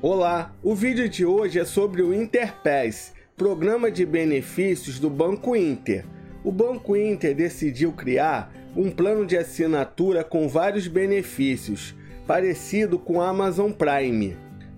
Olá, o vídeo de hoje é sobre o Interpass, programa de benefícios do Banco Inter. O Banco Inter decidiu criar um plano de assinatura com vários benefícios, parecido com a Amazon Prime.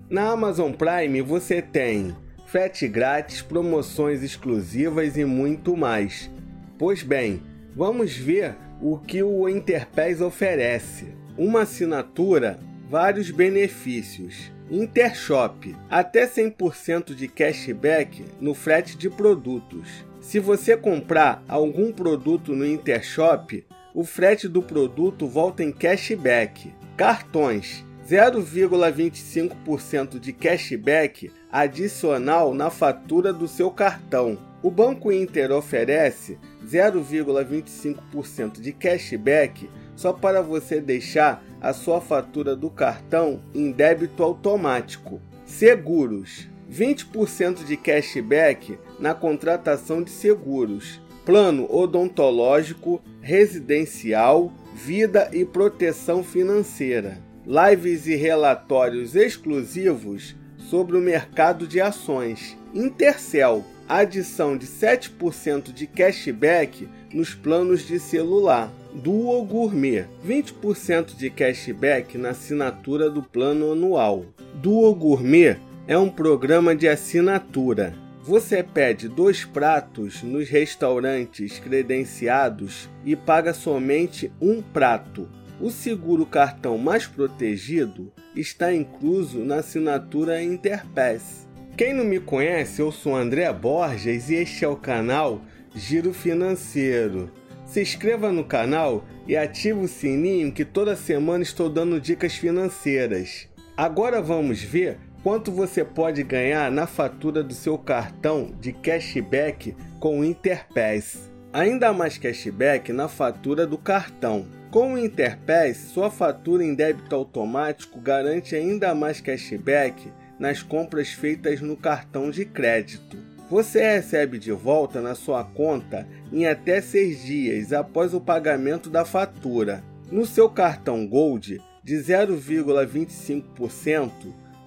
Na Amazon Prime você tem frete grátis, promoções exclusivas e muito mais. Pois bem, vamos ver o que o Interpass oferece. Uma assinatura, vários benefícios. Intershop, até 100% de cashback no frete de produtos. Se você comprar algum produto no Intershop, o frete do produto volta em cashback. Cartões, 0,25% de cashback adicional na fatura do seu cartão. O Banco Inter oferece 0,25% de cashback só para você deixar a sua fatura do cartão em débito automático. Seguros: 20% de cashback na contratação de seguros. Plano odontológico, residencial, vida e proteção financeira. Lives e relatórios exclusivos sobre o mercado de ações. Intercel, adição de 7% de cashback nos planos de celular. Duo Gourmet, 20% de cashback na assinatura do plano anual. Duo Gourmet é um programa de assinatura. Você pede dois pratos nos restaurantes credenciados e paga somente um prato. O seguro cartão mais protegido está incluso na assinatura Interpass. Quem não me conhece, eu sou André Borges e este é o canal Giro Financeiro. Se inscreva no canal e ative o sininho que toda semana estou dando dicas financeiras. Agora vamos ver quanto você pode ganhar na fatura do seu cartão de cashback com Interpass. Ainda mais cashback na fatura do cartão. Com o Interpass, sua fatura em débito automático garante ainda mais cashback nas compras feitas no cartão de crédito. Você recebe de volta na sua conta em até seis dias após o pagamento da fatura. No seu cartão Gold, de 0,25%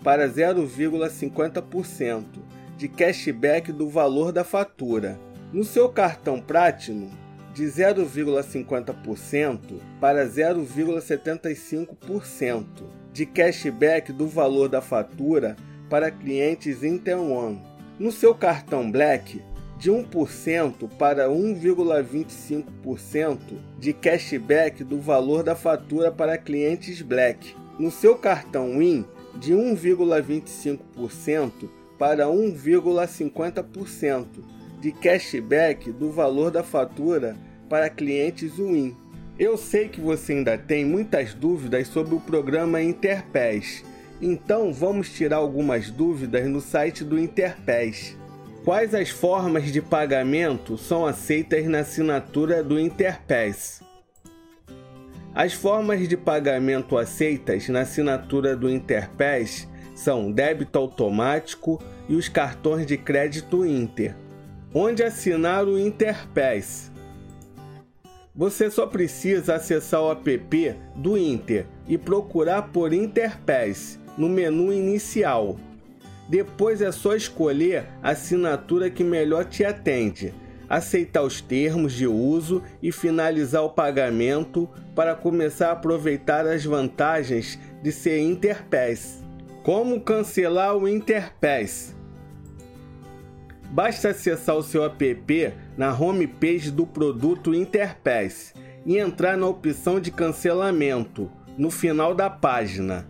para 0,50% de cashback do valor da fatura. No seu cartão Platinum, de 0,50% para 0,75% de cashback do valor da fatura para clientes Intel One no seu cartão Black, de 1% para 1,25% de cashback do valor da fatura para clientes Black. No seu cartão Win, de 1,25% para 1,50% de cashback do valor da fatura para clientes Win. Eu sei que você ainda tem muitas dúvidas sobre o programa Interpass então vamos tirar algumas dúvidas no site do Interpass. Quais as formas de pagamento são aceitas na assinatura do Interpass? As formas de pagamento aceitas na assinatura do Interpass são débito automático e os cartões de crédito Inter. Onde assinar o Interpass? Você só precisa acessar o app do Inter e procurar por Interpass no menu inicial. Depois é só escolher a assinatura que melhor te atende, aceitar os termos de uso e finalizar o pagamento para começar a aproveitar as vantagens de ser Interpass. Como cancelar o Interpass? Basta acessar o seu app na homepage do produto Interpass e entrar na opção de cancelamento no final da página.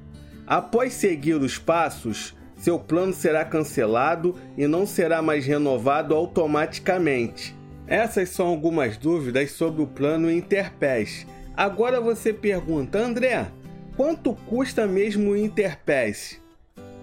Após seguir os passos, seu plano será cancelado e não será mais renovado automaticamente. Essas são algumas dúvidas sobre o plano Interpass. Agora você pergunta, André, quanto custa mesmo o Interpass?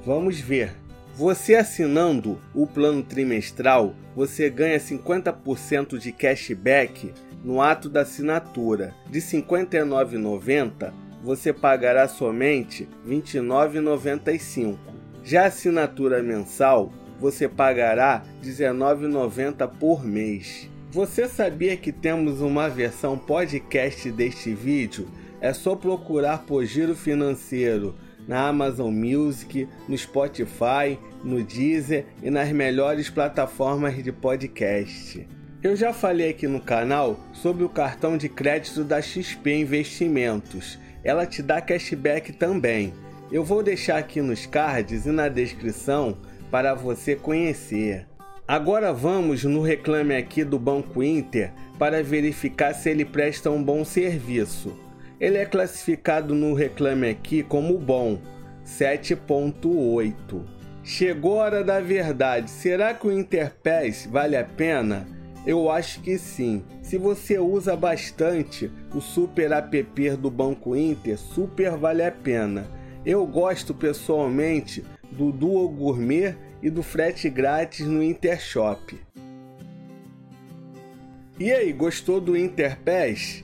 Vamos ver. Você assinando o plano trimestral, você ganha 50% de cashback no ato da assinatura. De R$ 59,90 você pagará somente R$ 29,95. Já a assinatura mensal, você pagará R$ 19,90 por mês. Você sabia que temos uma versão podcast deste vídeo? É só procurar por Giro Financeiro na Amazon Music, no Spotify, no Deezer e nas melhores plataformas de podcast. Eu já falei aqui no canal sobre o cartão de crédito da XP Investimentos. Ela te dá cashback também. Eu vou deixar aqui nos cards e na descrição para você conhecer. Agora vamos no reclame aqui do Banco Inter para verificar se ele presta um bom serviço. Ele é classificado no reclame aqui como bom, 7.8. Chegou a hora da verdade. Será que o Interpass vale a pena? Eu acho que sim. Se você usa bastante o super app do Banco Inter, super vale a pena. Eu gosto pessoalmente do Duo Gourmet e do frete grátis no Intershop. E aí, gostou do Interpass?